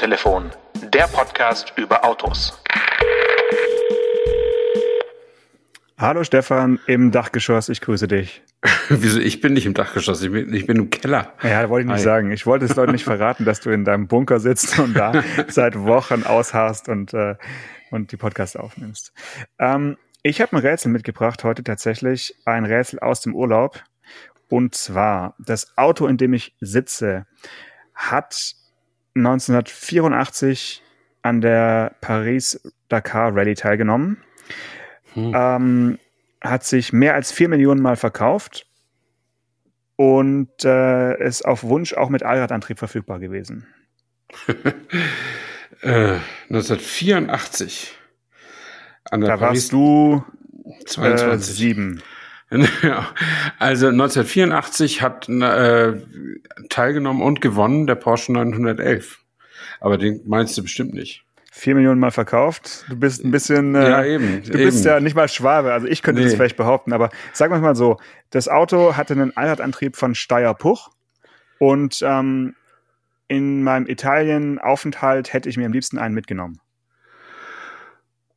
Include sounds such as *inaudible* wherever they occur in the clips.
Autotelefon, der Podcast über Autos. Hallo Stefan im Dachgeschoss, ich grüße dich. *laughs* Wieso? Ich bin nicht im Dachgeschoss, ich bin, ich bin im Keller. Ja, wollte ich nicht Hi. sagen. Ich wollte es Leuten nicht *laughs* verraten, dass du in deinem Bunker sitzt und da *laughs* seit Wochen ausharrst und, äh, und die Podcasts aufnimmst. Ähm, ich habe ein Rätsel mitgebracht heute tatsächlich, ein Rätsel aus dem Urlaub. Und zwar, das Auto, in dem ich sitze, hat 1984 an der Paris-Dakar Rallye teilgenommen. Hm. Ähm, hat sich mehr als vier Millionen Mal verkauft und äh, ist auf Wunsch auch mit Allradantrieb verfügbar gewesen. *laughs* Äh, 1984. An der Da Paris warst du äh, 22. sieben. *laughs* Also 1984 hat äh, teilgenommen und gewonnen der Porsche 911. Aber den meinst du bestimmt nicht. Vier Millionen Mal verkauft. Du bist ein bisschen. Äh, Ja, eben, Du bist eben. ja nicht mal Schwabe. Also ich könnte das Nee. vielleicht behaupten, aber sagen wir mal so: Das Auto hatte einen Allradantrieb von Steyr-Puch und ähm, in meinem Italien-Aufenthalt hätte ich mir am liebsten einen mitgenommen.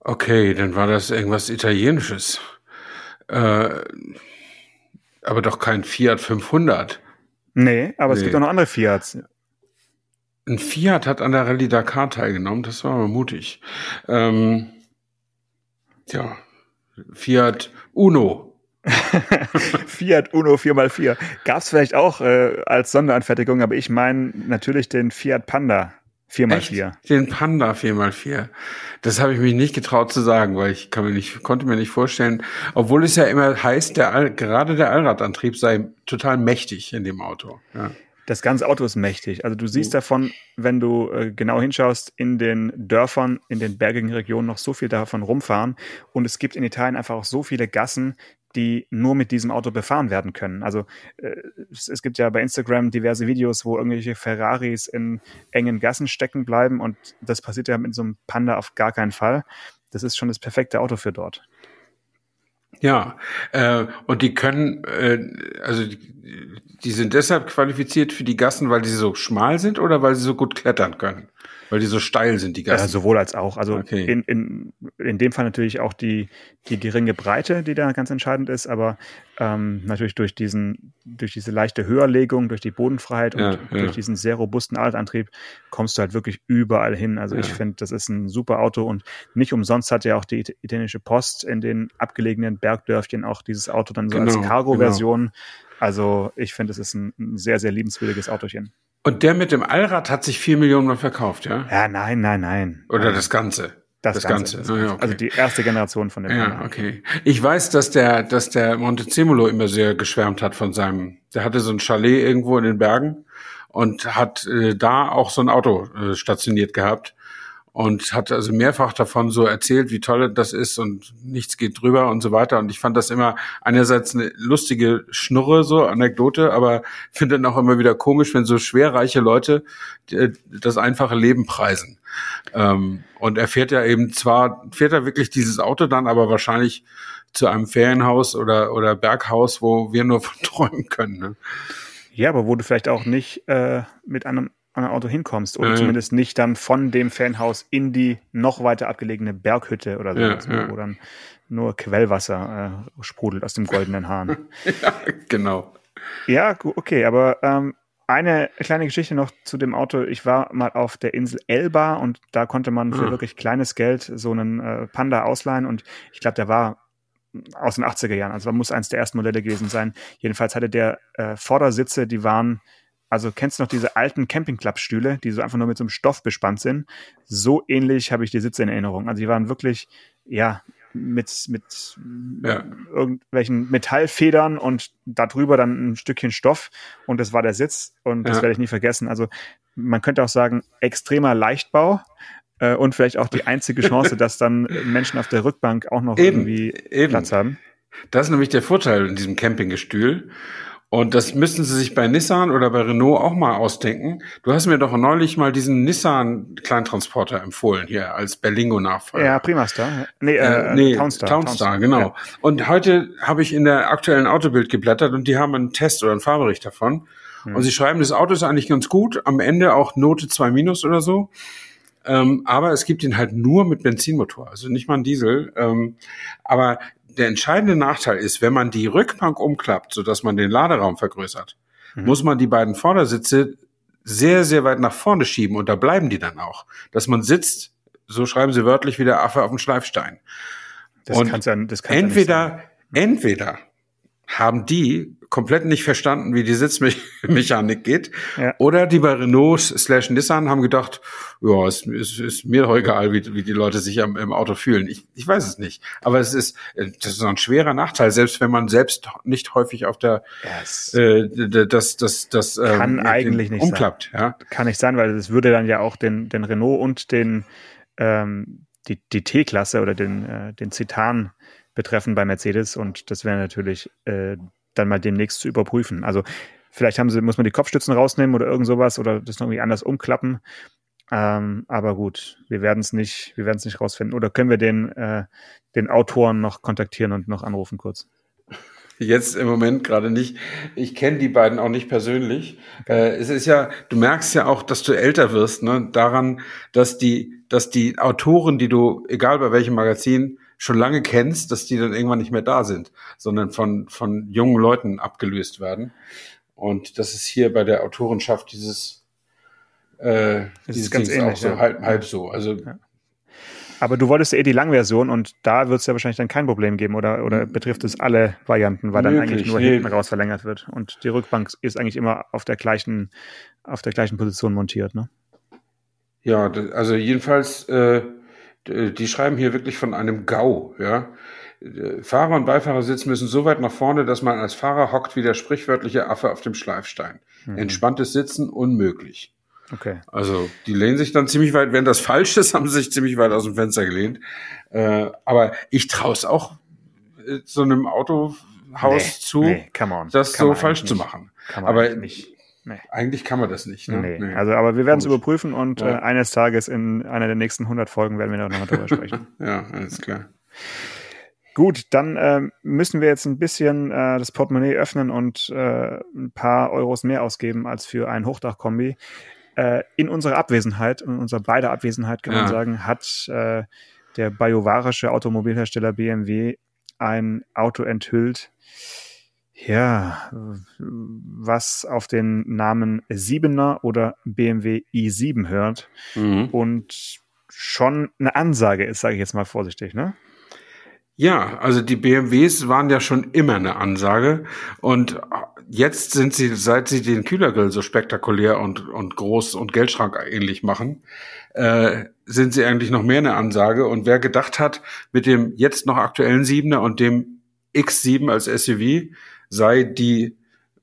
Okay, dann war das irgendwas Italienisches. Äh, aber doch kein Fiat 500. Nee, aber es Nee. gibt auch noch andere Fiats. Ein Fiat hat an der Rallye Dakar teilgenommen, das war aber mutig. Ähm, ja, Fiat Uno. *laughs* Fiat Uno 4x4. Gab es vielleicht auch äh, als Sonderanfertigung, aber ich meine natürlich den Fiat Panda 4x4. Echt? Den Panda 4x4. Das habe ich mich nicht getraut zu sagen, weil ich kann mir nicht, konnte mir nicht vorstellen, obwohl es ja immer heißt, der All, gerade der Allradantrieb sei total mächtig in dem Auto. Ja. Das ganze Auto ist mächtig. Also du siehst Mhm. davon, wenn du äh, genau hinschaust, in den Dörfern, in den bergigen Regionen noch so viel davon rumfahren. Und es gibt in Italien einfach auch so viele Gassen, die nur mit diesem Auto befahren werden können. Also äh, es, es gibt ja bei Instagram diverse Videos, wo irgendwelche Ferraris in engen Gassen stecken bleiben und das passiert ja mit so einem Panda auf gar keinen Fall. Das ist schon das perfekte Auto für dort. Ja, äh, und die können, äh, also die, die sind deshalb qualifiziert für die Gassen, weil sie so schmal sind oder weil sie so gut klettern können? Weil die so steil sind, die Äh, Gassen. sowohl als auch. Also Okay. in, in, in dem Fall natürlich auch die, die geringe Breite, die da ganz entscheidend ist, aber ähm, natürlich durch diesen, durch diese leichte Höherlegung, durch die Bodenfreiheit und Ja, ja. durch diesen sehr robusten Altantrieb kommst du halt wirklich überall hin. Also ich Ja. finde, das ist ein super Auto und nicht umsonst hat ja auch die it- italienische Post in den abgelegenen Bergdörfchen auch dieses Auto dann so als Genau, Cargo-Version. Also ich finde, es ist ein, ein sehr, sehr liebenswürdiges Autochen. Und der mit dem Allrad hat sich vier Millionen Mal verkauft, ja? Ja, nein, nein, nein. Oder Nein. das Ganze? Das, das Ganze. Ganze. Ah, ja, okay. Also die erste Generation von dem Ja, Panda. okay. Ich weiß, dass der, dass der Montezemolo immer sehr geschwärmt hat von seinem, der hatte so ein Chalet irgendwo in den Bergen und hat äh, da auch so ein Auto äh, stationiert gehabt und hat also mehrfach davon so erzählt, wie toll das ist und nichts geht drüber und so weiter. Und ich fand das immer einerseits eine lustige Schnurre, so Anekdote, aber finde dann auch immer wieder komisch, wenn so schwerreiche Leute äh, das einfache Leben preisen. Ähm, und er fährt ja eben zwar, fährt er wirklich dieses Auto dann, aber wahrscheinlich zu einem Ferienhaus oder, oder Berghaus, wo wir nur *laughs* von träumen können. Ne? Ja, aber du vielleicht auch nicht äh, mit einem anderen Auto hinkommst oder Ja, ja. zumindest nicht dann von dem Fanhaus in die noch weiter abgelegene Berghütte oder Ja, so, ja. wo dann nur Quellwasser äh, sprudelt aus dem goldenen Hahn. *laughs* ja, genau. ja, okay, aber ähm, eine kleine Geschichte noch zu dem Auto. Ich war mal auf der Insel Elba und da konnte man für Ah. wirklich kleines Geld so einen äh, Panda ausleihen und ich glaube, der war aus den 80er Jahren, also muss eins der ersten Modelle gewesen sein. Jedenfalls hatte der äh, Vordersitze, die waren, also kennst du noch diese alten Campingklappstühle, die so einfach nur mit so einem Stoff bespannt sind? So ähnlich habe ich die Sitze in Erinnerung. Also die waren wirklich, ja, mit, mit Ja. irgendwelchen Metallfedern und darüber dann ein Stückchen Stoff und das war der Sitz und das Ja. werde ich nie vergessen. Also man könnte auch sagen, extremer Leichtbau äh, und vielleicht auch die einzige Chance, *laughs* dass dann Menschen auf der Rückbank auch noch Eben, irgendwie eben. Platz haben. Das ist nämlich der Vorteil in diesem Campinggestühl. Und das müssen Sie sich bei Nissan oder bei Renault auch mal ausdenken. Du hast mir doch neulich mal diesen Nissan-Kleintransporter empfohlen hier als Berlingo-Nachfolger. Ja, Primastar. Nee, Äh, äh, nee, Townstar. Townstar, genau. Ja. Und heute habe ich in der aktuellen Autobild geblättert und die haben einen Test oder einen Fahrbericht davon. Mhm. Und sie schreiben, das Auto ist eigentlich ganz gut, am Ende auch Note 2 minus oder so. Ähm, aber es gibt ihn halt nur mit Benzinmotor, also nicht mal ein Diesel. Ähm, aber der entscheidende Nachteil ist, wenn man die Rückbank umklappt, sodass man den Laderaum vergrößert, mhm. muss man die beiden Vordersitze sehr, sehr weit nach vorne schieben und da bleiben die dann auch. Dass man sitzt, so schreiben sie wörtlich wie der Affe auf dem Schleifstein. Das und kann's ja, das kann's entweder, ja entweder haben die komplett nicht verstanden, wie die Sitzmechanik *laughs* geht. Ja. Oder die bei Renault slash Nissan haben gedacht, ja, es ist, ist mir doch egal, wie, wie die Leute sich am, im Auto fühlen. Ich, ich weiß es nicht. Aber es ist, das ist ein schwerer Nachteil, selbst wenn man selbst nicht häufig auf der, yes. äh, das, das, das, ähm, kann ähm, eigentlich nicht umklappt. Sein. Ja? Kann nicht sein, weil es würde dann ja auch den, den Renault und den, ähm, die, die T-Klasse oder den, äh, den Citan betreffen bei Mercedes und das wäre natürlich äh, dann mal demnächst zu überprüfen. Also vielleicht haben sie, muss man die Kopfstützen rausnehmen oder irgend sowas oder das noch irgendwie anders umklappen. Ähm, aber gut, wir werden es nicht, wir werden es nicht rausfinden. Oder können wir den, äh, den Autoren noch kontaktieren und noch anrufen kurz? Jetzt im Moment gerade nicht. Ich kenne die beiden auch nicht persönlich. Äh, es ist ja, du merkst ja auch, dass du älter wirst, ne? daran, dass die, dass die Autoren, die du, egal bei welchem Magazin, schon lange kennst, dass die dann irgendwann nicht mehr da sind, sondern von, von jungen Leuten abgelöst werden. Und das ist hier bei der Autorenschaft dieses, äh, das dieses ist ganz ähnlich, auch so, ja. halb, halb so. Also, ja. Aber du wolltest eh die Langversion und da wird es ja wahrscheinlich dann kein Problem geben oder, oder betrifft es alle Varianten, weil dann eigentlich nur hinten raus verlängert wird und die Rückbank ist eigentlich immer auf der gleichen, auf der gleichen Position montiert, ne? Ja, also jedenfalls äh, die schreiben hier wirklich von einem GAU, ja. Äh, Fahrer und Beifahrersitz müssen so weit nach vorne, dass man als Fahrer hockt wie der sprichwörtliche Affe auf dem Schleifstein. Mhm. Entspanntes Sitzen unmöglich. Okay. Also die lehnen sich dann ziemlich weit, wenn das falsch ist, *laughs* haben sie sich ziemlich weit aus dem Fenster gelehnt. Äh, aber ich traue es auch äh, so einem Autohaus nee, zu, nee, das so falsch zu machen. aber nicht. Nee. Eigentlich kann man das nicht. Ne? Nee. nee. Also, aber wir werden es überprüfen und ja. äh, eines Tages in einer der nächsten 100 Folgen werden wir da nochmal drüber sprechen. *laughs* ja, alles klar. Gut, dann äh, müssen wir jetzt ein bisschen äh, das Portemonnaie öffnen und äh, ein paar Euros mehr ausgeben als für ein Hochdachkombi. Äh, in unserer Abwesenheit, in unserer beider Abwesenheit kann ja. man sagen, hat äh, der bajuwarische Automobilhersteller BMW ein Auto enthüllt, ja, was auf den Namen Siebener oder BMW i7 hört mhm. und schon eine Ansage ist, sage ich jetzt mal vorsichtig, ne? Ja, also die BMWs waren ja schon immer eine Ansage und jetzt sind sie, seit sie den Kühlergrill so spektakulär und, und groß und Geldschrank ähnlich machen, äh, sind sie eigentlich noch mehr eine Ansage. Und wer gedacht hat, mit dem jetzt noch aktuellen Siebener und dem X7 als SUV, sei die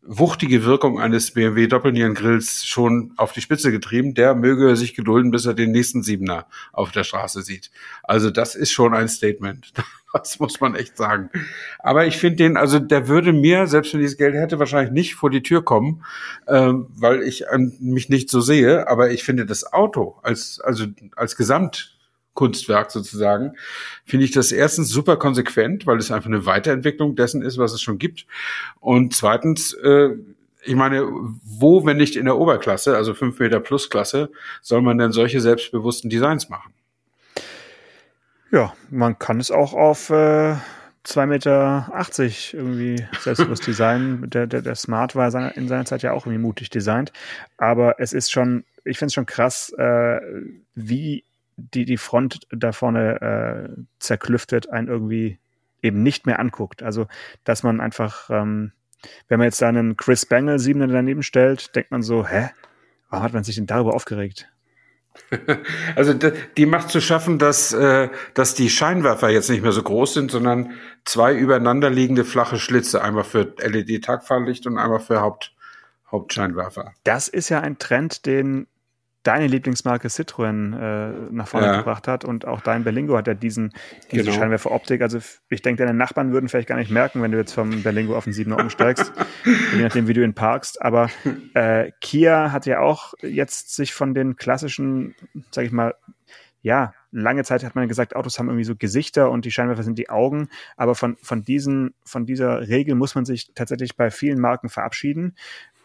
wuchtige Wirkung eines BMW Doppelnierengrills schon auf die Spitze getrieben, der möge sich gedulden, bis er den nächsten Siebener auf der Straße sieht. Also das ist schon ein Statement. *laughs* Das muss man echt sagen. Aber ich finde den, also der würde mir, selbst wenn ich das Geld hätte, wahrscheinlich nicht vor die Tür kommen, ähm, weil ich an mich nicht so sehe. Aber ich finde das Auto als, also als Gesamt Kunstwerk sozusagen, finde ich das erstens super konsequent, weil es einfach eine Weiterentwicklung dessen ist, was es schon gibt. Und zweitens, äh, ich meine, wo, wenn nicht in der Oberklasse, also 5 Meter plus Klasse, soll man denn solche selbstbewussten Designs machen? Ja, man kann es auch auf äh, 2,80 Meter irgendwie selbstbewusst designen. Der, der, der Smart war in seiner Zeit ja auch irgendwie mutig designt. Aber es ist schon, ich finde es schon krass, äh, wie die, die Front da vorne äh, zerklüftet, einen irgendwie eben nicht mehr anguckt. Also, dass man einfach, ähm, wenn man jetzt da einen Chris Bangle 7 daneben stellt, denkt man so, hä? Warum hat man sich denn darüber aufgeregt? *laughs* Also die macht zu schaffen, dass, äh, dass die Scheinwerfer jetzt nicht mehr so groß sind, sondern zwei übereinander liegende flache Schlitze, einmal für LED-Tagfahrlicht und einmal für Haupt, Hauptscheinwerfer. Das ist ja ein Trend, den deine Lieblingsmarke Citroën äh, nach vorne ja. gebracht hat und auch dein Berlingo hat ja diesen, diese genau. Scheinwerferoptik. Also ich denke, deine Nachbarn würden vielleicht gar nicht merken, wenn du jetzt vom Berlingo auf den 7er umsteigst, *laughs* je nachdem, wie du ihn parkst. Aber äh, Kia hat ja auch jetzt sich von den klassischen, sag ich mal, ja, lange Zeit hat man gesagt, Autos haben irgendwie so Gesichter und die Scheinwerfer sind die Augen. Aber von, von, diesen, von dieser Regel muss man sich tatsächlich bei vielen Marken verabschieden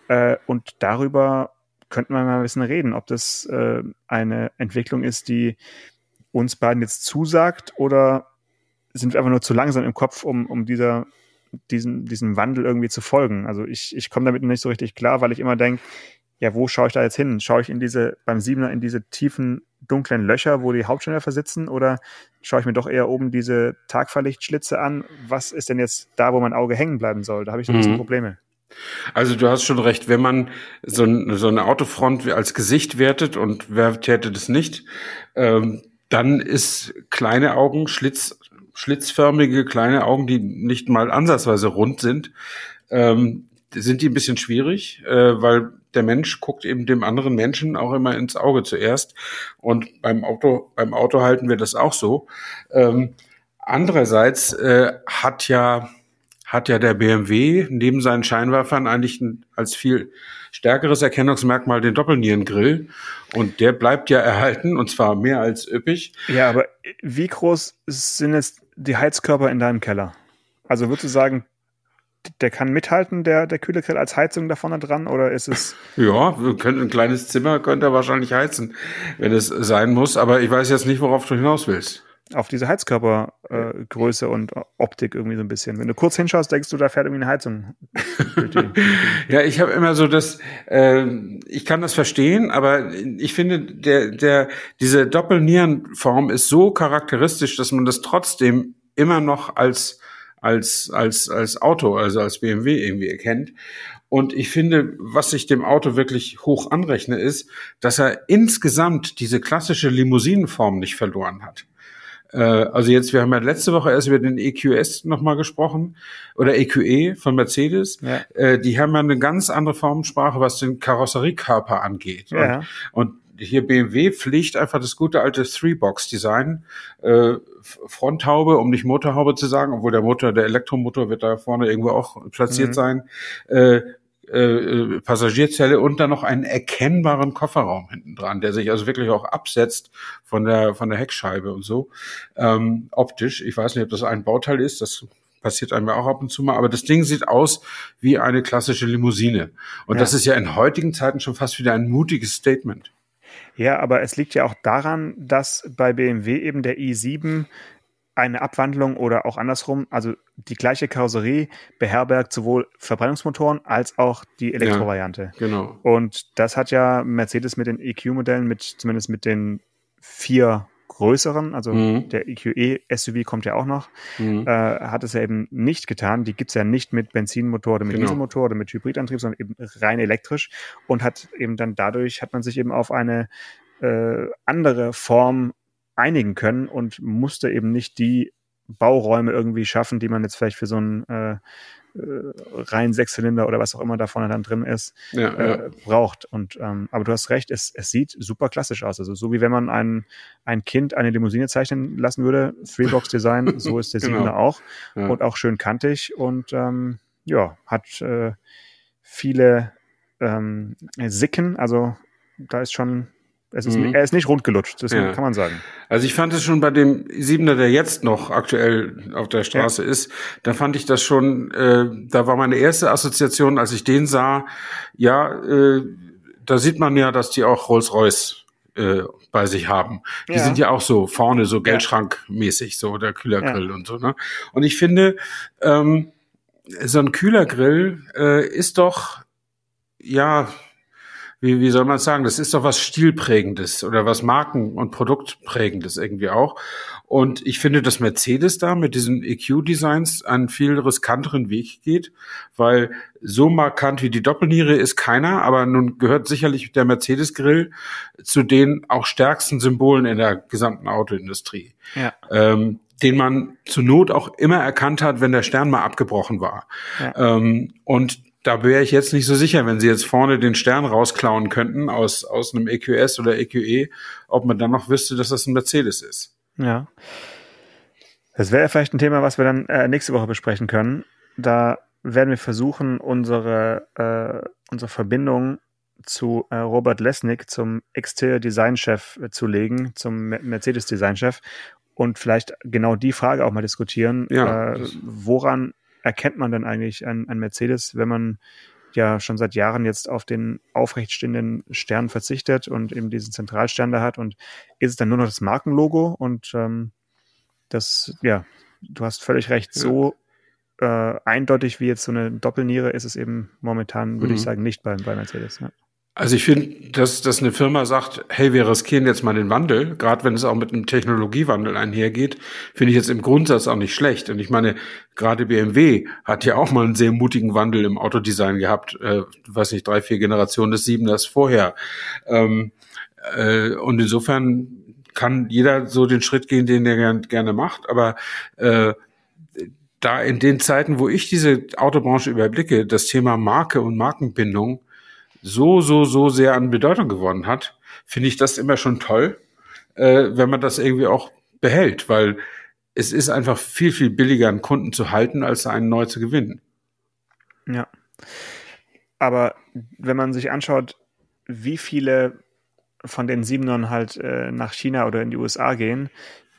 Äh, und darüber könnten wir mal ein bisschen reden, ob das äh, eine Entwicklung ist, die uns beiden jetzt zusagt oder sind wir einfach nur zu langsam im Kopf, um, um dieser, diesen, diesem Wandel irgendwie zu folgen. Also ich, ich komme damit nicht so richtig klar, weil ich immer denke, ja, wo schaue ich da jetzt hin? Schaue ich in diese, beim Siebener in diese tiefen, dunklen Löcher, wo die Hauptscheinwerfer sitzen, oder schaue ich mir doch eher oben diese Tagverlichtschlitze an? Was ist denn jetzt da, wo mein Auge hängen bleiben soll? Da habe ich so ein bisschen mhm. Probleme. Also du hast schon recht, wenn man so, so eine Autofront als Gesicht wertet und wer täte das nicht, ähm, dann ist kleine Augen, Schlitz, schlitzförmige kleine Augen, die nicht mal ansatzweise rund sind, ähm, sind die ein bisschen schwierig, äh, weil der Mensch guckt eben dem anderen Menschen auch immer ins Auge zuerst. Und beim Auto, beim Auto halten wir das auch so. Ähm, andererseits äh, hat ja hat ja der BMW neben seinen Scheinwerfern eigentlich als viel stärkeres Erkennungsmerkmal den Doppelnierengrill. Und der bleibt ja erhalten und zwar mehr als üppig. Ja, aber wie groß sind jetzt die Heizkörper in deinem Keller? Also würdest du sagen, der kann mithalten, der, der kühle Grill als Heizung da vorne dran, oder ist es? *laughs* Ja, können ein kleines Zimmer könnte er wahrscheinlich heizen, wenn es sein muss, aber ich weiß jetzt nicht, worauf du hinaus willst auf diese Heizkörpergröße äh, und Optik irgendwie so ein bisschen. Wenn du kurz hinschaust, denkst du, da fährt irgendwie eine Heizung. *laughs* ja, ich habe immer so das, äh, ich kann das verstehen, aber ich finde, der, der, diese Doppelnierenform ist so charakteristisch, dass man das trotzdem immer noch als als als als Auto, also als BMW irgendwie erkennt. Und ich finde, was ich dem Auto wirklich hoch anrechne, ist, dass er insgesamt diese klassische Limousinenform nicht verloren hat. Äh, also jetzt, wir haben ja letzte Woche erst über den EQS nochmal gesprochen oder EQE e von Mercedes. Ja. Äh, die haben ja eine ganz andere Formensprache, was den Karosseriekörper angeht. Ja. Und, und hier BMW pflicht einfach das gute alte Three-Box-Design. Äh, Fronthaube, um nicht Motorhaube zu sagen, obwohl der Motor, der Elektromotor wird da vorne irgendwo auch platziert mhm. sein. Äh, äh, äh, Passagierzelle und dann noch einen erkennbaren Kofferraum hinten dran, der sich also wirklich auch absetzt von der von der Heckscheibe und so ähm, optisch. Ich weiß nicht, ob das ein Bauteil ist, das passiert einem auch ab und zu mal, aber das Ding sieht aus wie eine klassische Limousine und ja. das ist ja in heutigen Zeiten schon fast wieder ein mutiges Statement. Ja, aber es liegt ja auch daran, dass bei BMW eben der i7 eine Abwandlung oder auch andersrum, also die gleiche Karosserie beherbergt sowohl Verbrennungsmotoren als auch die Elektrovariante. Ja, genau. Und das hat ja Mercedes mit den EQ-Modellen, mit zumindest mit den vier größeren, also mhm. der EQE SUV kommt ja auch noch, mhm. äh, hat es ja eben nicht getan. Die gibt's ja nicht mit Benzinmotor oder mit genau. Dieselmotor oder mit Hybridantrieb, sondern eben rein elektrisch und hat eben dann dadurch, hat man sich eben auf eine äh, andere Form einigen können und musste eben nicht die Bauräume irgendwie schaffen, die man jetzt vielleicht für so einen äh, äh, rein Sechszylinder oder was auch immer da vorne dann drin ist, ja, äh, ja. braucht. Und ähm, aber du hast recht, es, es sieht super klassisch aus. Also so wie wenn man ein, ein Kind eine Limousine zeichnen lassen würde, Three-Box-Design, *laughs* so ist der genau. Siebener auch. Ja. Und auch schön kantig und ähm, ja, hat äh, viele ähm, Sicken, also da ist schon es ist, mhm. Er ist nicht rundgelutscht, das ja. kann man sagen. Also ich fand es schon bei dem Siebener, der jetzt noch aktuell auf der Straße ja. ist, da fand ich das schon, äh, da war meine erste Assoziation, als ich den sah, ja, äh, da sieht man ja, dass die auch Rolls-Royce äh, bei sich haben. Die ja. sind ja auch so vorne so Geldschrankmäßig, so der Kühlergrill und so. Ne? Und ich finde, ähm, so ein Kühlergrill äh, ist doch ja wie, wie soll man sagen, das ist doch was Stilprägendes oder was Marken- und Produktprägendes irgendwie auch. Und ich finde, dass Mercedes da mit diesen EQ-Designs einen viel riskanteren Weg geht, weil so markant wie die Doppelniere ist keiner, aber nun gehört sicherlich der Mercedes-Grill zu den auch stärksten Symbolen in der gesamten Autoindustrie. Ja. Ähm, den man zur Not auch immer erkannt hat, wenn der Stern mal abgebrochen war. Ja. Ähm, und da wäre ich jetzt nicht so sicher, wenn sie jetzt vorne den Stern rausklauen könnten aus, aus einem EQS oder EQE, e, ob man dann noch wüsste, dass das ein Mercedes ist. Ja. Das wäre vielleicht ein Thema, was wir dann äh, nächste Woche besprechen können. Da werden wir versuchen, unsere, äh, unsere Verbindung zu äh, Robert Lesnick, zum Exterior Design Chef, äh, zu legen, zum Mercedes Design Chef und vielleicht genau die Frage auch mal diskutieren. Ja, äh, woran erkennt man denn eigentlich ein, ein Mercedes, wenn man ja schon seit Jahren jetzt auf den aufrechtstehenden Stern verzichtet und eben diesen Zentralstern da hat und ist es dann nur noch das Markenlogo und ähm, das, ja, du hast völlig recht, so äh, eindeutig wie jetzt so eine Doppelniere ist es eben momentan, würde mhm. ich sagen, nicht bei, bei Mercedes. Ja. Also ich finde, dass, dass eine Firma sagt, hey, wir riskieren jetzt mal den Wandel, gerade wenn es auch mit einem Technologiewandel einhergeht, finde ich jetzt im Grundsatz auch nicht schlecht. Und ich meine, gerade BMW hat ja auch mal einen sehr mutigen Wandel im Autodesign gehabt, äh, weiß nicht, drei, vier Generationen des Siebeners vorher. Ähm, äh, und insofern kann jeder so den Schritt gehen, den er gern, gerne macht, aber äh, da in den Zeiten, wo ich diese Autobranche überblicke, das Thema Marke und Markenbindung so, so, so sehr an Bedeutung gewonnen hat, finde ich das immer schon toll, äh, wenn man das irgendwie auch behält, weil es ist einfach viel, viel billiger, einen Kunden zu halten, als einen neu zu gewinnen. Ja. Aber wenn man sich anschaut, wie viele von den Siebenern halt äh, nach China oder in die USA gehen,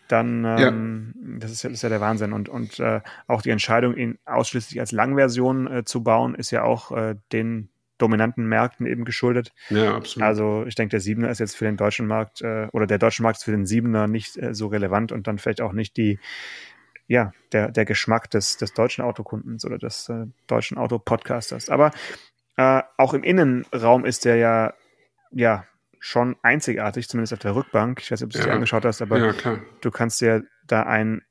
dann ähm, ja. das, ist ja, das ist ja der Wahnsinn. Und, und äh, auch die Entscheidung, ihn ausschließlich als Langversion äh, zu bauen, ist ja auch äh, den dominanten Märkten eben geschuldet. Ja, absolut. Also ich denke, der Siebener ist jetzt für den deutschen Markt äh, oder der deutsche Markt ist für den Siebener nicht äh, so relevant und dann vielleicht auch nicht die, ja, der, der Geschmack des, des deutschen Autokundens oder des äh, deutschen Autopodcasters. Aber äh, auch im Innenraum ist der ja, ja, schon einzigartig, zumindest auf der Rückbank. Ich weiß nicht, ob du es ja. dir angeschaut hast, aber ja, du kannst dir da ein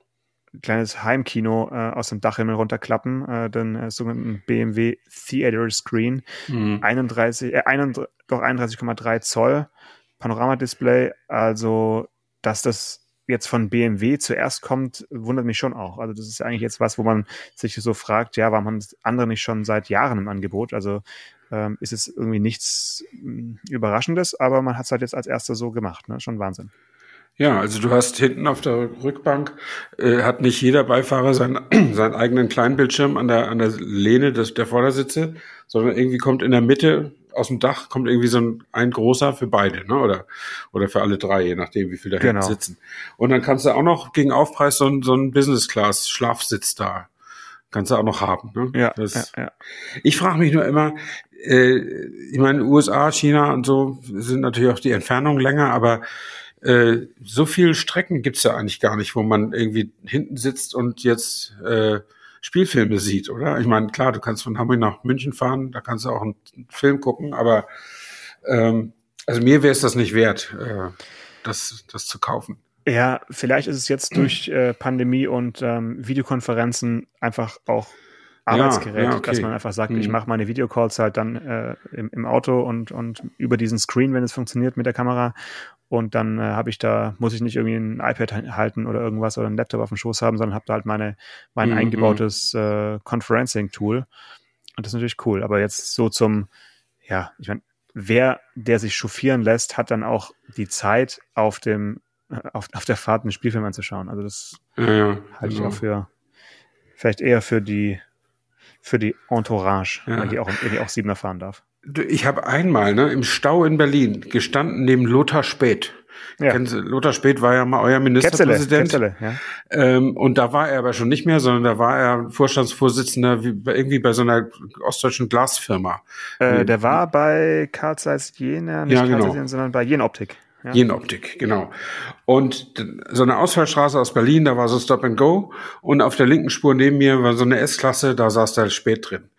kleines Heimkino äh, aus dem Dachhimmel runterklappen, äh, den äh, sogenannten BMW Theater Screen, mhm. 31, äh, 31, doch 31,3 Zoll Panoramadisplay. Also, dass das jetzt von BMW zuerst kommt, wundert mich schon auch. Also das ist eigentlich jetzt was, wo man sich so fragt, ja, warum haben andere nicht schon seit Jahren im Angebot? Also ähm, ist es irgendwie nichts mh, Überraschendes, aber man hat es halt jetzt als erster so gemacht. Ne? Schon Wahnsinn. Ja, also du hast hinten auf der Rückbank, äh, hat nicht jeder Beifahrer seinen, *clears throat* seinen eigenen kleinen Bildschirm an der, an der Lehne des, der Vordersitze, sondern irgendwie kommt in der Mitte aus dem Dach kommt irgendwie so ein, ein großer für beide, ne? Oder, oder für alle drei, je nachdem, wie viel da hinten genau. sitzen. Und dann kannst du auch noch gegen Aufpreis so ein, so ein Business-Class-Schlafsitz da kannst du auch noch haben. Ne? Ja, das, ja, ja. Ich frage mich nur immer, äh, ich meine, USA, China und so sind natürlich auch die Entfernungen länger, aber äh, so viel Strecken gibt's ja eigentlich gar nicht, wo man irgendwie hinten sitzt und jetzt äh, Spielfilme sieht, oder? Ich meine, klar, du kannst von Hamburg nach München fahren, da kannst du auch einen Film gucken, aber ähm, also mir wäre es das nicht wert, äh, das, das zu kaufen. Ja, vielleicht ist es jetzt durch äh, Pandemie und ähm, Videokonferenzen einfach auch Arbeitsgerät, ja, ja, okay. dass man einfach sagt, mhm. ich mache meine Videocalls halt dann äh, im, im Auto und, und über diesen Screen, wenn es funktioniert mit der Kamera. Und dann äh, habe ich da, muss ich nicht irgendwie ein iPad halten oder irgendwas oder einen Laptop auf dem Schoß haben, sondern habe da halt meine, mein mhm. eingebautes äh, Conferencing-Tool. Und das ist natürlich cool. Aber jetzt so zum, ja, ich meine, wer, der sich chauffieren lässt, hat dann auch die Zeit auf dem, äh, auf, auf der Fahrt einen Spielfilm anzuschauen. Also das ja, ja, halte genau. ich auch für vielleicht eher für die für die Entourage, ja. wenn, die auch, wenn die auch Siebener fahren darf. Ich habe einmal ne, im Stau in Berlin gestanden neben Lothar Späth. Ja. Kennen Sie, Lothar Späth war ja mal euer Ministerpräsident. Ketzele, Ketzele, ja. Ähm, und da war er aber schon nicht mehr, sondern da war er Vorstandsvorsitzender wie, irgendwie bei so einer ostdeutschen Glasfirma. Äh, der war bei Karl Zeiss Jena, nicht ja, genau. Zeiss, sondern bei Jenoptik. Ja. Jenoptik, genau. Und so eine Ausfallstraße aus Berlin, da war so Stop and Go und auf der linken Spur neben mir war so eine S-Klasse, da saß der spät drin.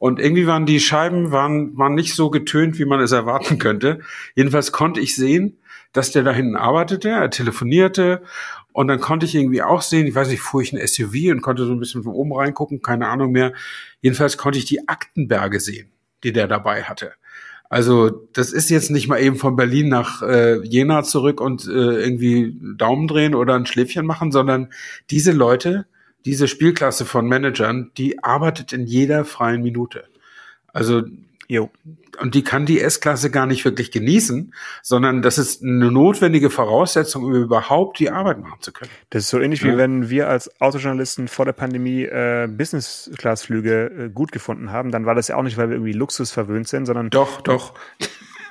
Und irgendwie waren die Scheiben waren, waren nicht so getönt, wie man es erwarten könnte. Jedenfalls konnte ich sehen, dass der da hinten arbeitete, er telefonierte und dann konnte ich irgendwie auch sehen, ich weiß nicht, fuhr ich ein SUV und konnte so ein bisschen von oben reingucken, keine Ahnung mehr. Jedenfalls konnte ich die Aktenberge sehen, die der dabei hatte. Also das ist jetzt nicht mal eben von Berlin nach äh, Jena zurück und äh, irgendwie Daumen drehen oder ein Schläfchen machen, sondern diese Leute, diese Spielklasse von Managern, die arbeitet in jeder freien Minute. Also Jo. Und die kann die S-Klasse gar nicht wirklich genießen, sondern das ist eine notwendige Voraussetzung, um überhaupt die Arbeit machen zu können. Das ist so ähnlich ja. wie wenn wir als Autojournalisten vor der Pandemie äh, Business-Class-Flüge äh, gut gefunden haben. Dann war das ja auch nicht, weil wir irgendwie Luxus verwöhnt sind, sondern. Doch, doch.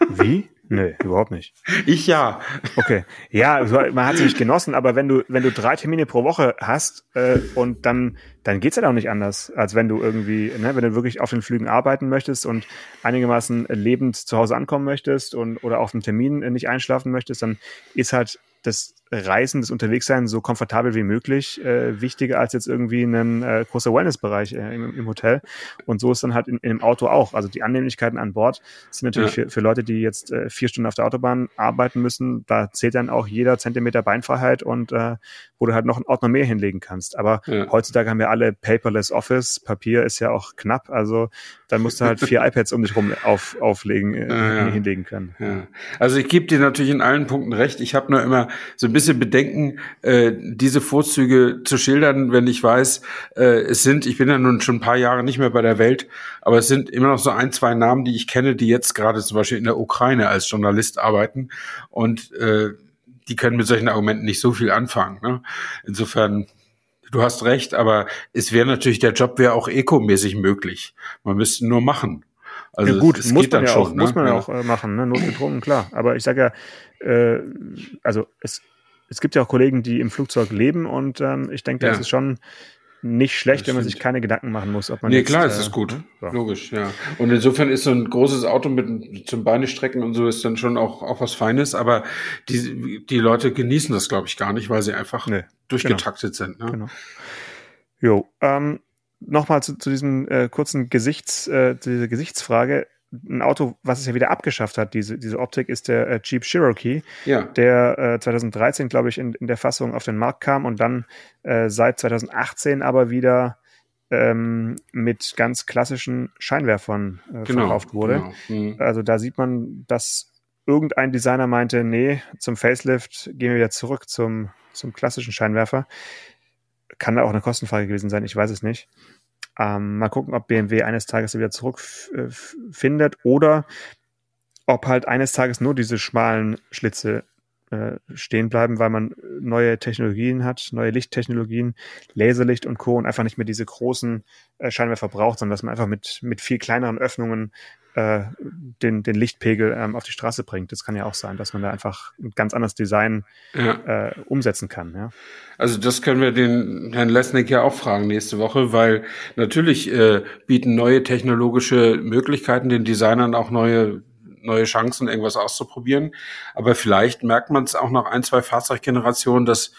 Wie? Nö, überhaupt nicht. Ich ja. Okay. Ja, also man hat es nicht genossen, aber wenn du, wenn du drei Termine pro Woche hast äh, und dann, dann geht's ja halt auch nicht anders, als wenn du irgendwie, ne, wenn du wirklich auf den Flügen arbeiten möchtest und einigermaßen lebend zu Hause ankommen möchtest und oder auf dem Termin nicht einschlafen möchtest, dann ist halt das Reisen, das Unterwegssein so komfortabel wie möglich äh, wichtiger als jetzt irgendwie ein äh, großer Wellnessbereich äh, im, im, Hotel. Und so ist dann halt in, dem Auto auch. Also die Annehmlichkeiten an Bord sind natürlich ja. für, für Leute, die jetzt äh, vier Stunden auf der Autobahn arbeiten müssen, da zählt dann auch jeder Zentimeter Beinfreiheit und äh, wo du halt noch einen Ort noch mehr hinlegen kannst. Aber ja. heutzutage haben wir alle paperless Office. Papier ist ja auch knapp. Also dann musst du halt *laughs* vier iPads um dich rum auf, auflegen, äh, ja, hinlegen können. Also ich gebe dir natürlich in allen Punkten recht. Ich habe nur immer so ein bisschen Bedenken, äh, diese Vorzüge zu schildern, wenn ich weiß, äh, es sind, ich bin ja nun schon ein paar Jahre nicht mehr bei der Welt, aber es sind immer noch so ein, zwei Namen, die ich kenne, die jetzt gerade zum Beispiel in der Ukraine als Journalist arbeiten. Und äh, die können mit solchen Argumenten nicht so viel anfangen. Ne? Insofern, du hast recht, aber es wäre natürlich, der Job wäre auch ekomäßig möglich. Man müsste nur machen. Also ja, gut, es, es muss man ja schon, auch, ne? muss man ja auch äh, machen, ne? notgedrungen, klar. Aber ich sage ja, äh, also es, es gibt ja auch Kollegen, die im Flugzeug leben und ähm, ich denke, ja. das ist schon nicht schlecht, wenn man sich keine Gedanken machen muss, ob man. Nee, jetzt, klar, es äh, ist gut. So. Logisch, ja. Und insofern ist so ein großes Auto mit zum Beinestrecken und so ist dann schon auch, auch was Feines, aber die, die Leute genießen das, glaube ich, gar nicht, weil sie einfach nee, durchgetaktet genau. sind. Ne? Genau. Jo, ähm, nochmal zu, zu diesem äh, kurzen Gesichts, äh, diese Gesichtsfrage ein Auto, was es ja wieder abgeschafft hat, diese, diese Optik, ist der äh, Jeep Cherokee, ja. der äh, 2013, glaube ich, in, in der Fassung auf den Markt kam und dann äh, seit 2018 aber wieder ähm, mit ganz klassischen Scheinwerfern äh, genau, verkauft wurde. Genau. Mhm. Also da sieht man, dass irgendein Designer meinte, nee, zum Facelift gehen wir wieder zurück zum, zum klassischen Scheinwerfer. Kann da auch eine Kostenfrage gewesen sein, ich weiß es nicht. Ähm, mal gucken, ob BMW eines Tages wieder zurückfindet oder ob halt eines Tages nur diese schmalen Schlitze äh, stehen bleiben, weil man neue Technologien hat, neue Lichttechnologien, Laserlicht und Co. und einfach nicht mehr diese großen äh, Scheinwerfer braucht, sondern dass man einfach mit, mit viel kleineren Öffnungen äh, den, den Lichtpegel ähm, auf die Straße bringt. Das kann ja auch sein, dass man da einfach ein ganz anderes Design ja. äh, umsetzen kann. Ja. Also das können wir den Herrn Lesnick ja auch fragen nächste Woche, weil natürlich äh, bieten neue technologische Möglichkeiten den Designern auch neue neue Chancen, irgendwas auszuprobieren. Aber vielleicht merkt man es auch nach ein, zwei Fahrzeuggenerationen, dass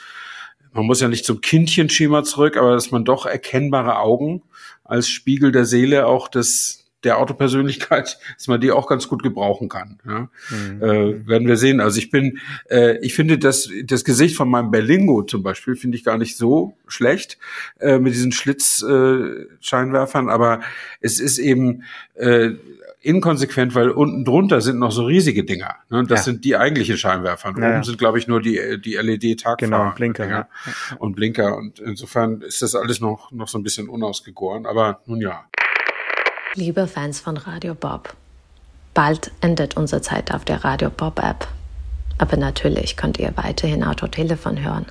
man muss ja nicht zum Kindchenschema zurück, aber dass man doch erkennbare Augen als Spiegel der Seele auch des der Autopersönlichkeit, *laughs* dass man die auch ganz gut gebrauchen kann. Ja? Mhm. Äh, werden wir sehen. Also ich bin, äh, ich finde das, das Gesicht von meinem Berlingo zum Beispiel finde ich gar nicht so schlecht äh, mit diesen Schlitzscheinwerfern, äh, aber es ist eben äh, inkonsequent, weil unten drunter sind noch so riesige Dinger. Ne? Das ja. sind die eigentlichen Scheinwerfer. Und ja, oben sind, glaube ich, nur die, die LED-Tagfahrer. Genau, Blinker. Ja. Und Blinker. Und insofern ist das alles noch, noch so ein bisschen unausgegoren. Aber nun ja. Liebe Fans von Radio Bob, bald endet unsere Zeit auf der Radio Bob App. Aber natürlich könnt ihr weiterhin Autotelefon hören.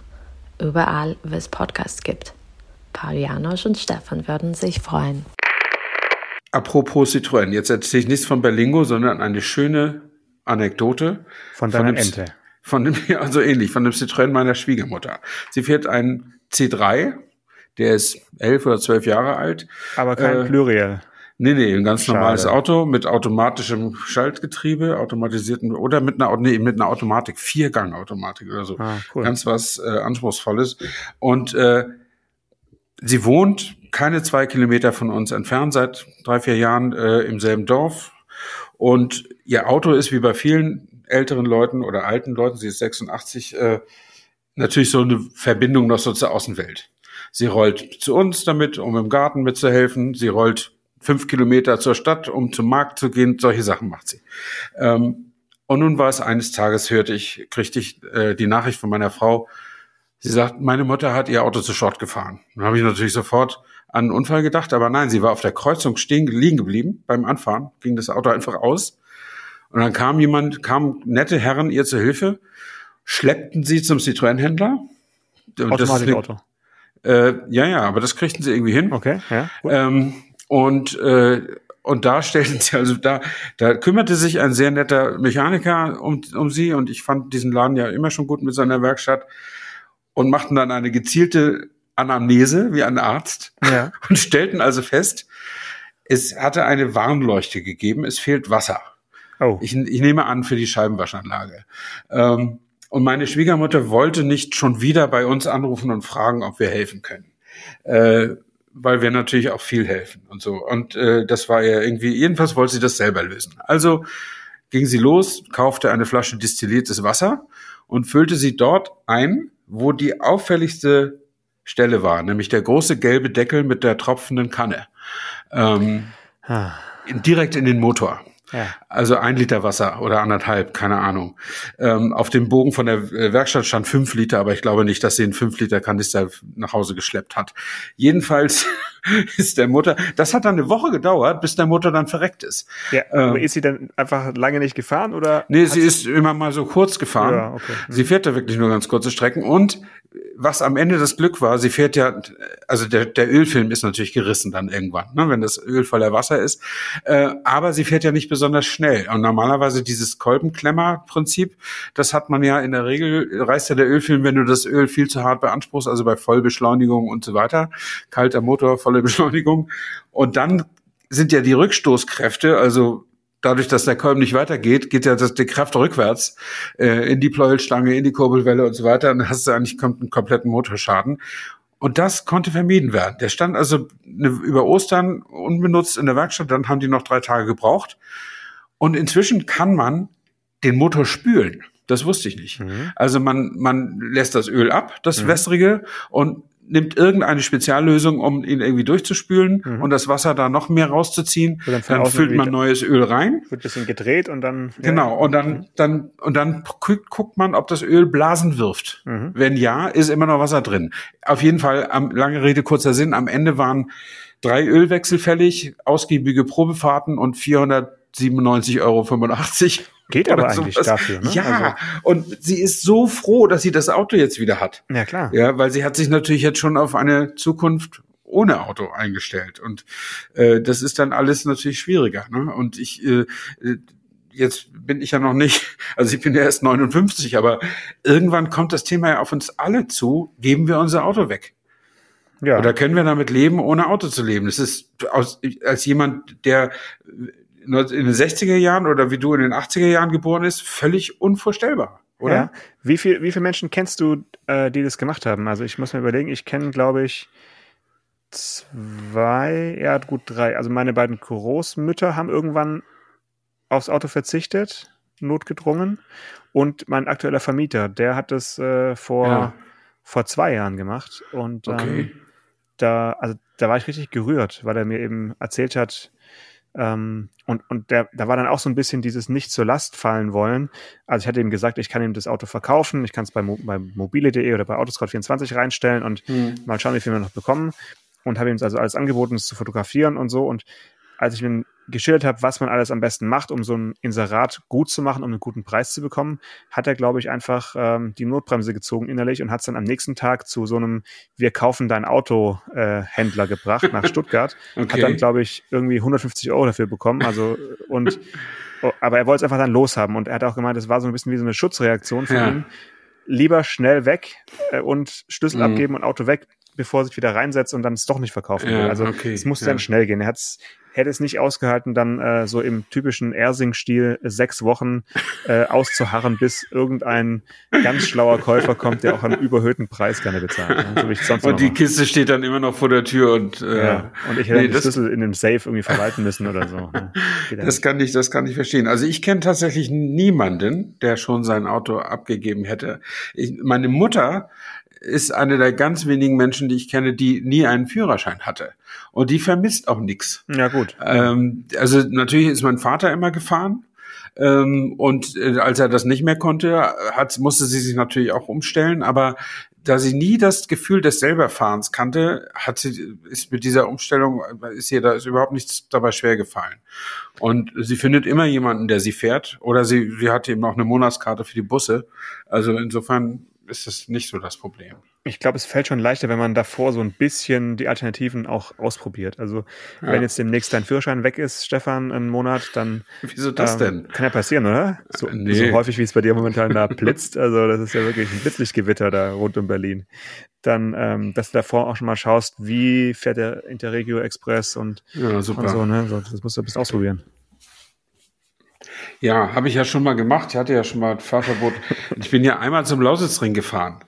Überall, wo es Podcasts gibt. Paul Janosch und Stefan würden sich freuen. Apropos Citroën, jetzt erzähle ich nichts von Berlingo, sondern eine schöne Anekdote. Von deiner von dem, Ente. Von dem, *laughs* also ähnlich, von dem Citroën meiner Schwiegermutter. Sie fährt einen C3, der ist elf oder zwölf Jahre alt. Aber kein äh, Pluriel. Nee, nee, ein ganz Schade. normales Auto mit automatischem Schaltgetriebe, automatisierten oder mit einer, nee, mit einer Automatik, Viergang-Automatik oder so. Ah, cool. Ganz was äh, Anspruchsvolles. Und äh, sie wohnt keine zwei Kilometer von uns entfernt, seit drei, vier Jahren äh, im selben Dorf. Und ihr Auto ist wie bei vielen älteren Leuten oder alten Leuten, sie ist 86, äh, natürlich so eine Verbindung noch so zur Außenwelt. Sie rollt zu uns damit, um im Garten mitzuhelfen. Sie rollt fünf Kilometer zur Stadt, um zum Markt zu gehen. Solche Sachen macht sie. Ähm, und nun war es eines Tages, hörte ich, kriegte ich äh, die Nachricht von meiner Frau. Sie sagt, meine Mutter hat ihr Auto zu Short gefahren. Dann habe ich natürlich sofort an einen Unfall gedacht, aber nein, sie war auf der Kreuzung stehen, liegen geblieben beim Anfahren, ging das Auto einfach aus. Und dann kam jemand, kam nette Herren ihr zur Hilfe, schleppten sie zum Citroën-Händler. Automatikauto. Äh, ja, ja, aber das kriegten sie irgendwie hin. Okay, ja. Ähm, und, äh, und da stellten sie, also da, da kümmerte sich ein sehr netter Mechaniker um, um sie und ich fand diesen Laden ja immer schon gut mit seiner Werkstatt und machten dann eine gezielte Anamnese wie ein Arzt Ja. *laughs* und stellten also fest, es hatte eine Warnleuchte gegeben, es fehlt Wasser. Oh. Ich, ich nehme an für die Scheibenwaschanlage. Ähm, und meine Schwiegermutter wollte nicht schon wieder bei uns anrufen und fragen, ob wir helfen können. Äh, weil wir natürlich auch viel helfen und so. Und äh, das war ja irgendwie, jedenfalls wollte sie das selber lösen. Also ging sie los, kaufte eine Flasche destilliertes Wasser und füllte sie dort ein, wo die auffälligste Stelle war, nämlich der große gelbe Deckel mit der tropfenden Kanne. Ähm, Ah. direkt in den Motor. Also ein Liter Wasser oder anderthalb, keine Ahnung. Ähm, auf dem Bogen von der äh, Werkstatt stand fünf Liter, aber ich glaube nicht, dass sie einen fünf Liter Kanister nach Hause geschleppt hat. Jedenfalls *laughs* ist der Mutter, das hat dann eine Woche gedauert, bis der Mutter dann verreckt ist. Ja, Ähm. ist sie dann einfach lange nicht gefahren oder? Nee, hat sie ist immer mal so kurz gefahren. Ja, okay. Sie fährt da wirklich nur ganz kurze Strecken und was am Ende das Glück war, sie fährt ja, also der, der Ölfilm ist natürlich gerissen dann irgendwann, ne, wenn das Öl voller Wasser ist. Äh, aber sie fährt ja nicht besonders schnell. Und normalerweise dieses Kolbenklemmer-Prinzip, das hat man ja in der Regel, reißt ja der Ölfilm, wenn du das Öl viel zu hart beanspruchst, also bei Vollbeschleunigung und so weiter. Kalter Motor, volle *laughs* Beschleunigung. Und dann sind ja die Rückstoßkräfte, also dadurch, dass der Kolben nicht weitergeht, geht ja das, die Kraft rückwärts äh, in die Pleuelstange, in die Kurbelwelle und so weiter. Und dann hast du eigentlich einen kompletten Motorschaden. Und das konnte vermieden werden. Der stand also ne, über Ostern unbenutzt in der Werkstatt, dann haben die noch drei Tage gebraucht. Und inzwischen kann man den Motor spülen. Das wusste ich nicht. Mhm. Also man, man lässt das Öl ab, das Mhm. wässrige, und nimmt irgendeine Speziallösung, um ihn irgendwie durchzuspülen Mhm. und das Wasser da noch mehr rauszuziehen. So, dann Dann füllt man neues Öl rein. Wird ein bisschen gedreht und dann. Genau, und dann, dann, und dann guckt, man, ob das Öl Blasen wirft. Mhm. Wenn ja, ist immer noch Wasser drin. Auf jeden Fall, am, lange Rede, kurzer Sinn, am Ende waren drei Ölwechsel fällig, ausgiebige Probefahrten und 497,85 Euro. Geht aber eigentlich sowas. dafür, ne? Ja, Also- und sie ist so froh, dass sie das Auto jetzt wieder hat. Ja, klar. Ja, weil sie hat sich natürlich jetzt schon auf eine Zukunft ohne Auto eingestellt. Und äh, das ist dann alles natürlich schwieriger. Ne? Und ich äh, äh, jetzt bin ich ja noch nicht, *laughs* also ich bin ja erst 59, aber irgendwann kommt das Thema ja auf uns alle zu, geben wir unser Auto weg. Ja. Oder können wir damit leben, ohne Auto zu leben? Das ist aus, als jemand, der in den 60er Jahren oder wie du in den 80er Jahren geboren ist, völlig unvorstellbar, oder? Ja. Wie viel, wie viele Menschen kennst du, äh, die das gemacht haben? Also ich muss mir überlegen, ich kenne, glaube ich, zwei, ja gut drei. Also meine beiden Großmütter haben irgendwann aufs Auto verzichtet, notgedrungen. Und mein aktueller Vermieter, der hat das äh, vor, Ja. vor zwei Jahren gemacht. Und ähm, Okay. da, also da war ich richtig gerührt, weil er mir eben erzählt hat, ähm, und, und der, da war dann auch so ein bisschen dieses nicht zur Last fallen wollen. Also ich hatte ihm gesagt, ich kann ihm das Auto verkaufen, ich kann es bei, Mo bei mobile.de oder bei Autoscout24 reinstellen und Hm. mal schauen, wie viel wir noch bekommen. Und habe ihm also alles angeboten, es zu fotografieren und so. Und als ich ihm geschildert habe, was man alles am besten macht, um so ein Inserat gut zu machen, um einen guten Preis zu bekommen, hat er, glaube ich, einfach ähm, die Notbremse gezogen innerlich und hat es dann am nächsten Tag zu so einem Wir kaufen dein Auto äh, Händler gebracht nach *laughs* Stuttgart. Hat Okay. dann, glaube ich, irgendwie 150 Euro dafür bekommen. Also und *laughs* oh, aber er wollte es einfach dann loshaben und er hat auch gemeint, es war so ein bisschen wie so eine Schutzreaktion von Ja. ihm. Lieber schnell weg äh, und Schlüssel Mhm. abgeben und Auto weg, bevor er sich wieder reinsetzt und dann es doch nicht verkaufen Ja, will. Also okay, es musste ja. dann schnell gehen. Er hat's, hätte es nicht ausgehalten, dann äh, so im typischen Ersing-Stil sechs Wochen äh, auszuharren, bis irgendein ganz schlauer Käufer kommt, der auch einen überhöhten Preis gerne bezahlt. Ne? So Und die. Kiste steht dann immer noch vor der Tür und äh, ja. Und ich hätte nee, den das- Schlüssel in dem Safe irgendwie verwalten müssen oder so. Ne? Ja Das kann ich, das kann ich verstehen. Also ich kenne tatsächlich niemanden, der schon sein Auto abgegeben hätte. Ich, meine Mutter ist eine der ganz wenigen Menschen, die ich kenne, die nie einen Führerschein hatte. Und die vermisst auch nichts. ja, gut. Ähm, also natürlich ist mein Vater immer gefahren. Ähm, und äh, als er das nicht mehr konnte, hat, musste sie sich natürlich auch umstellen. Aber da sie nie das Gefühl des Selberfahrens kannte, hat sie, ist mit dieser Umstellung, ist ihr da ist überhaupt nichts dabei schwer gefallen. Und sie findet immer jemanden, der sie fährt. Oder sie, sie hat eben auch eine Monatskarte für die Busse. Also insofern ist es nicht so das Problem. Ich glaube, es fällt schon leichter, wenn man davor so ein bisschen die Alternativen auch ausprobiert. Also Ja. wenn jetzt demnächst dein Führerschein weg ist, Stefan, einen Monat, dann Wieso das ähm, denn? Kann ja passieren, oder? So, Äh, nee. so häufig, wie es bei dir momentan da blitzt. Also das ist ja wirklich ein Blitzlichtgewitter da rund um Berlin. Dann, ähm, dass du davor auch schon mal schaust, wie fährt der Interregio Express und, Ja, super. und so, ne? So, das musst du ein bisschen ausprobieren. Ja, habe ich ja schon mal gemacht. Ich hatte ja schon mal ein Fahrverbot. Ich bin ja einmal zum Lausitzring gefahren.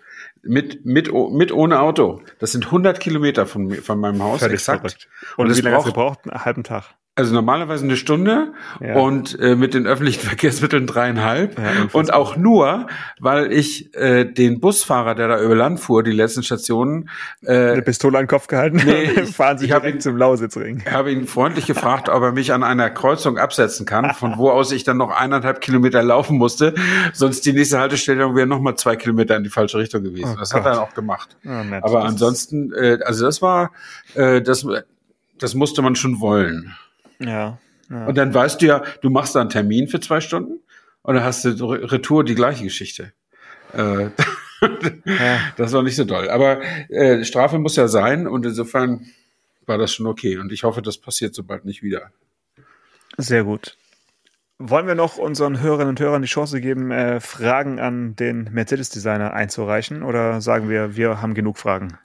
Mit, mit, mit ohne Auto. Das sind 100 Kilometer von, mir- von meinem Haus. Völlig exakt. verrückt. Und, Und es wie lange hast du braucht- gebraucht? Einen halben Tag. Also normalerweise eine Stunde Ja. und äh, mit den öffentlichen *laughs* Verkehrsmitteln dreieinhalb. Ja, und auch nur, weil ich äh, den Busfahrer, der da über Land fuhr, die letzten Stationen, äh, Eine Pistole an den Kopf gehalten Nee, *laughs* ich- fahren sie ich direkt ihn- zum Lausitzring. Ich habe ihn freundlich gefragt, ob er mich an einer Kreuzung absetzen kann, von wo aus ich dann noch eineinhalb Kilometer laufen musste. Sonst die nächste Haltestelle wäre noch mal zwei Kilometer in die falsche Richtung gewesen. Oh das Gott. hat er dann auch gemacht. Ah, nett. Aber ansonsten, äh, also das war, äh, das, das musste man schon wollen. Ja. ja. Und dann weißt du ja, du machst da einen Termin für zwei Stunden und dann hast du Re- Retour die gleiche Geschichte. Äh, ja. *laughs* das war nicht so doll. Aber äh, Strafe muss ja sein und insofern war das schon okay. Und ich hoffe, das passiert so bald nicht wieder. Sehr gut. Wollen wir noch unseren Hörerinnen und Hörern die Chance geben, äh, Fragen an den Mercedes-Designer einzureichen? Oder sagen wir, wir haben genug Fragen?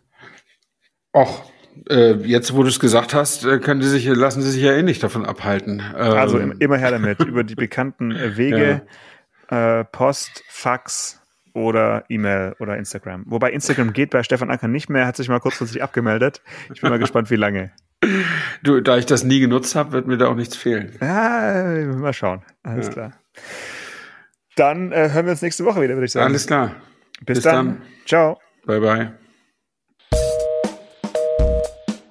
Och, äh, jetzt wo du es gesagt hast, äh, können die sich, lassen sie sich ja eh nicht davon abhalten. Ähm, Also im, immer her damit. Über die bekannten äh, Wege, *laughs* äh, Post, Fax oder E-Mail oder Instagram. Wobei Instagram geht bei Stefan Anker nicht mehr, hat sich mal kurzfristig abgemeldet. Ich bin mal gespannt, wie lange. du, da ich das nie genutzt habe, wird mir da auch nichts fehlen. Ja, mal schauen. Alles Ja. klar. Dann äh, hören wir uns nächste Woche wieder, würde ich sagen. Alles klar. Bis, bis dann. dann. Ciao. Bye bye.